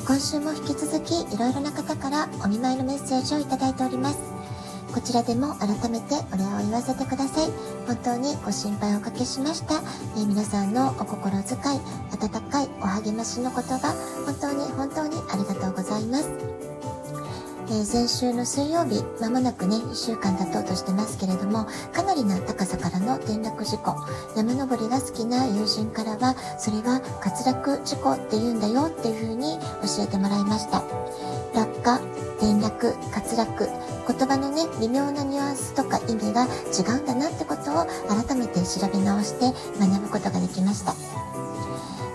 今週も引き続きいろいろな方からお見舞いのメッセージをいただいております。こちらでも改めてお礼を言わせてください。本当にご心配をおかけしました。え皆さんのお心遣い、温かいお励ましの言葉、本当に本当にありがとうございます。え、先週の水曜日、まもなくね、1週間経とうとしてますけれども、かなりな高さからの転落事故、山登りが好きな友人からは、それは滑落事故って言うんだよっていう風に教えてもらいました。落下、転落、滑落、言葉のね、微妙なニュアンスとか意味が違うんだなってことを改めて調べ直して学ぶことができました。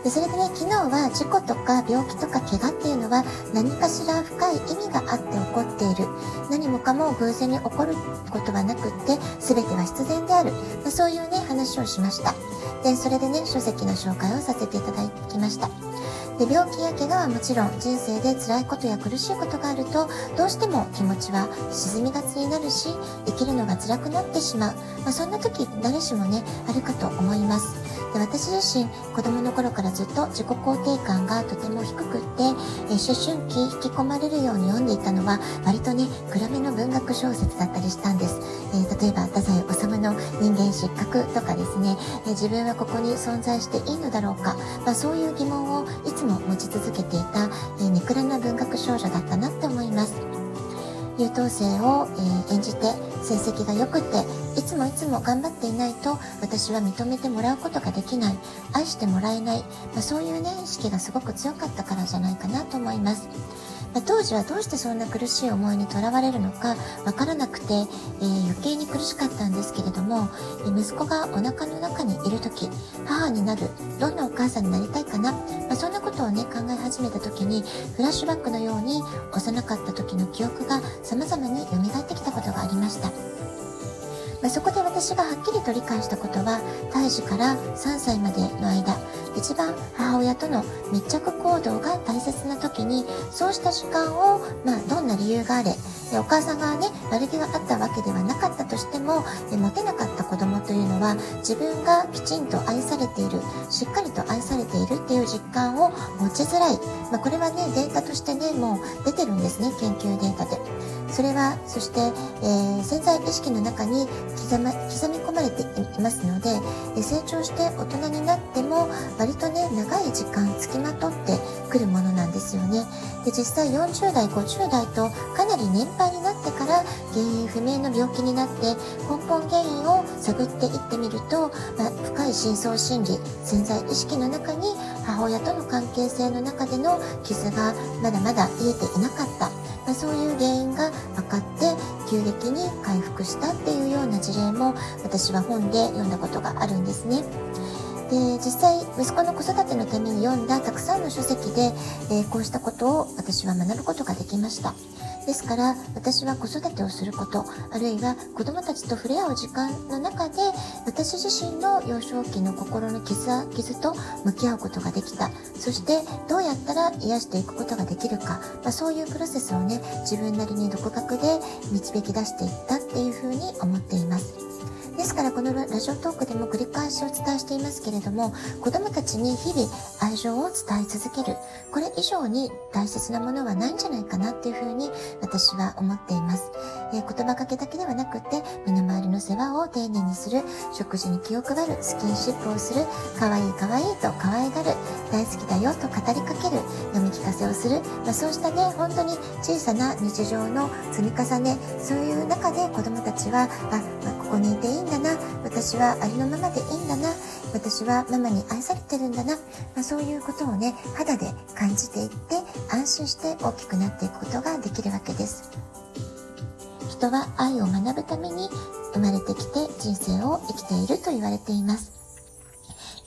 でそれでね昨日は事故とか病気とか怪我っていうのは何かしら深い意味があって起こっている。何もかも偶然に起こることはなくって全ては必然である、まあ、そういうね話をしました。でそれでね書籍の紹介をさせていただきました。で病気や怪我はもちろん人生で辛いことや苦しいことがあるとどうしても気持ちは沈みがちになるし生きるのが辛くなってしまう、まあ、そんな時誰しもねあるかと思います。で私自身子供の頃からずっと自己肯定感がとても低くって、え思春期引き込まれるように読んでいたのは割とね暗めの文学小説だったりしたんです、えー、例えば太宰治の人間失格とかですね、え、自分はここに存在していいのだろうか、まあ、そういう疑問をいつもも持ち続けていた、えー、ネクラな文学少女だったなって思います優等生を、え演じて成績が良くていつもいつも頑張っていないと私は認めてもらうことができない愛してもらえない、まあ、そういうね意識がすごく強かったからじゃないかなと思います。ま、当時はどうしてそんな苦しい思いにとらわれるのかわからなくて、えー、余計に苦しかったんですけれども、え息子がお腹の中にいる時母になるどんなお母さんになりたいかな、まあ、そんなことをね考え始めた時にフラッシュバックのように幼かった時の記憶が様々に蘇ってきたことがありました。まあ、そこで私がはっきりと理解したことは胎児から3歳までの間一番母親との密着行動が大切な時にそうした時間を、まあ、どんな理由があれお母さんがね悪気があったわけではなかったとしても持てなかった子供というのは自分がきちんと愛されているしっかりと愛されているっていう実感を持ちづらい、まあ、これはねデータとしてねもう出てるんですね研究データで。それはそして、えー、潜在意識の中に刻,、ま、刻み込まれていますので、成長して大人になっても割とね長い時間つきまとってくるものなんですよね。で実際40代50代とかなり年配になってから原因不明の病気になって根本原因を探っていってみると、まあ、深い深層心理潜在意識の中に母親との関係性の中での傷がまだまだ癒えていなかった。まあ、そういう原因が分かって急激に回復したっていうような事例も私は本で読んだことがあるんですね。で実際息子の子育てのために読んだたくさんの書籍で、えー、こうしたことを私は学ぶことができました。ですから私は子育てをすることあるいは子どもたちと触れ合う時間の中で私自身の幼少期の心の傷傷と向き合うことができた。そしてどうやったら癒していくことができるか、まあ、そういうプロセスをね自分なりに独学で導き出していったっていうふうに思っています。ですからこのラジオトークでも繰り返しお伝えしていますけれども子供たちに日々愛情を伝え続ける。これ以上に大切なものはないんじゃないかなっていうふうに私は思っています、えー、言葉かけだけではなくて身の回りの世話を丁寧にする。食事に気を配る。スキンシップをする。可愛い可愛いと可愛がる。大好きだよと語りかける。読み聞かせをする、まあ、そうしたね本当に小さな日常の積み重ね。そういう中で子供たちは、あ、ここにいていいんだな。私はありのままでいいんだな。私はママに愛されてるんだな、まあ、そういうことをね肌で感じていって安心して大きくなっていくことができるわけです。人は愛を学ぶために生まれてきて人生を生きていると言われています。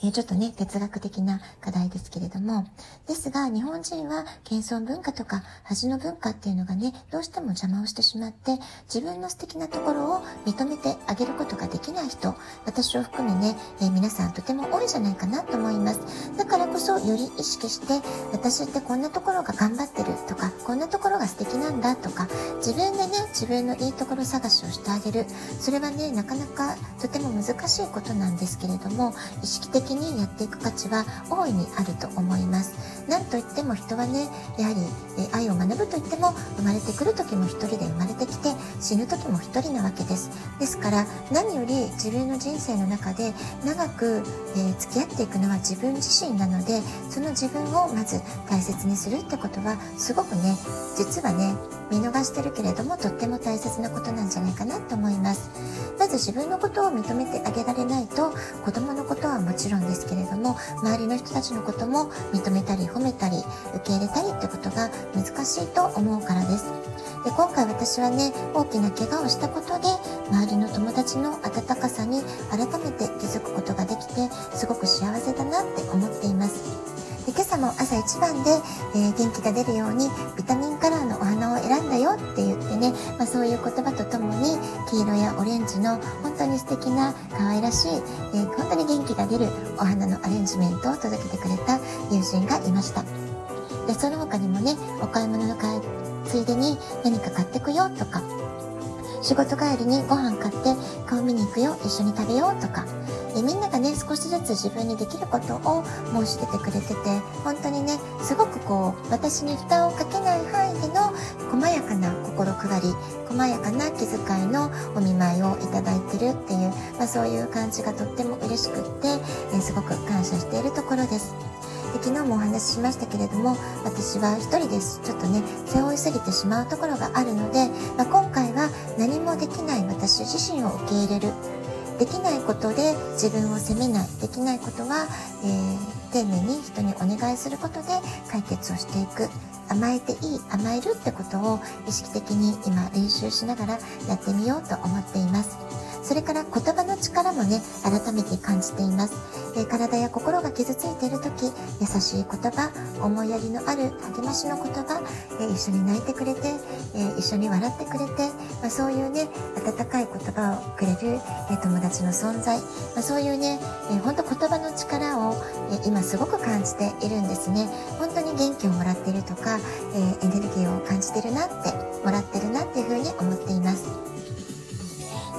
えちょっとね、哲学的な課題ですけれども、ですが、日本人は謙遜文化とか恥の文化っていうのがね、どうしても邪魔をしてしまって、自分の素敵なところを認めてあげることができない人、私を含めね、えー、皆さんとても多いじゃないかなと思います。だからこそ、より意識して、私ってこんなところが頑張ってるとか、こんなところが素敵なんだとか、自分でね、自分のいいところ探しをしてあげる。それはね、なかなかとても難しいことなんですけれども、意識的にやっていく価値は大いにあると思います。なんといっても人はね、やはり、え愛を学ぶといっても、生まれてくる時も一人で生まれてきて、死ぬ時も一人なわけです。ですから、何より自分の人生の中で長く、えー、付き合っていくのは自分自身なので、その自分をまず大切にするってことは、すごくね、実はね、見逃してるけれども、とっても大切なことなんじゃないかなと思います。まず自分のことを認めてあげられないと、子供のことはもちろんですけれども、周りの人たちのことも認めたり褒めたり、受け入れたりってことが難しいと思うからです。で今回私はね大きな怪我をしたことで周りの友達の温かさに改めて気づくことができてすごく幸せだなって思っていますで今朝も朝一番で、えー、元気が出るようにビタミンカラー選んだよって言ってね、まあ、そういう言葉とともに黄色やオレンジの本当に素敵な可愛らしい、えー、本当に元気が出るお花のアレンジメントを届けてくれた友人がいました。でその他にもねお買い物のついでに何か買ってくよとか仕事帰りにご飯買って顔見に行くよ一緒に食べようとかでみんながね少しずつ自分にできることを申し出てくれてて本当にねすごくこう私に負担をかけない範囲での細やかな心配り細やかな気遣いのお見舞いをいただいてるっていう、まあ、そういう感じがとっても嬉しくって、えすごく感謝しているところです。で昨日もお話ししましたけれども私は一人です。ちょっとね背負いすぎてしまうところがあるので、まあ、今回は何もできない私自身を受け入れる。できないことで自分を責めない。できないことは、えー、丁寧に人にお願いすることで解決をしていく。甘えていい甘えるってことを意識的に今練習しながらやってみようと思っています。それから言葉の力もね改めて感じています。え体や心が傷ついている時優しい言葉思いやりのある励ましの言葉、え一緒に泣いてくれて、え一緒に笑ってくれて、まあ、そういうね温かい言葉をくれる、え友達の存在、まあ、そういうね、えー、本当言葉の力を、え今すごく感じているんですね。本当に元気をもらっているとか、えエネルギーを感じてるなってもらってるなっていうふうに思っています。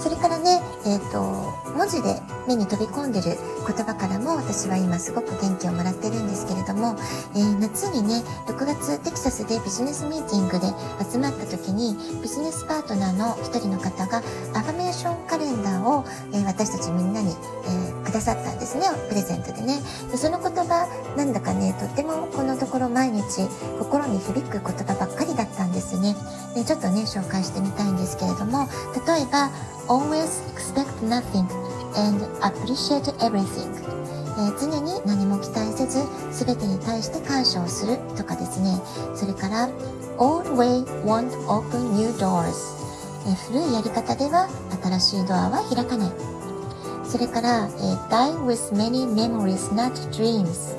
それからね、えっ、ー、と文字で目に飛び込んでる言葉からも私は今すごく元気をもらってるんですけれども、えー、夏にね6月テキサスでビジネスミーティングで集まった時にビジネスパートナーの一人の方がアファメーションカレンダーを、えー、私たちみんなに、えー、くださったんですねプレゼントでね。でその言葉なんだかねとってもこのところ毎日心に響く言葉ばっかりだったですね。でちょっとね紹介してみたいんですけれども例えば always expect nothing and appreciate everything、えー、常に何も期待せず全てに対して感謝をするとかですね。それから always won't open new doors、え、古いやり方では新しいドアは開かない。それから、えー、die with many memories not dreams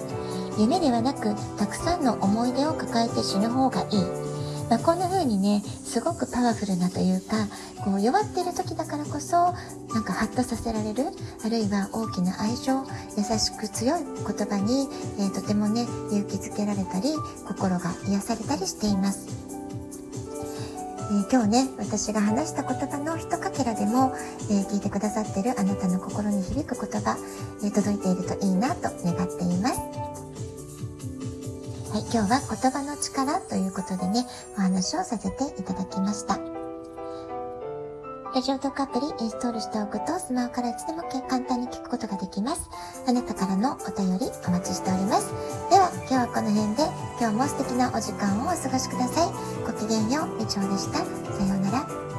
夢ではなくたくさんの思い出を抱えて死ぬ方がいい。まあ、こんな風にねすごくパワフルなというかこう弱ってる時だからこそなんかハッとさせられるあるいは大きな愛情優しく強い言葉に、えー、とてもね勇気づけられたり心が癒されたりしています。えー、今日ね私が話した言葉の一かけらでも、えー、聞いてくださってるあなたの心に響く言葉、えー、届いているといいなと願っています。はい、今日は言葉の力ということでね、お話をさせていただきました。ラジオトークアプリインストールしておくとスマホからいつでも簡単に聞くことができます。あなたからのお便りお待ちしております。では今日はこの辺で今日も素敵なお時間をお過ごしください。ごきげんよう、みちおでした。さようなら。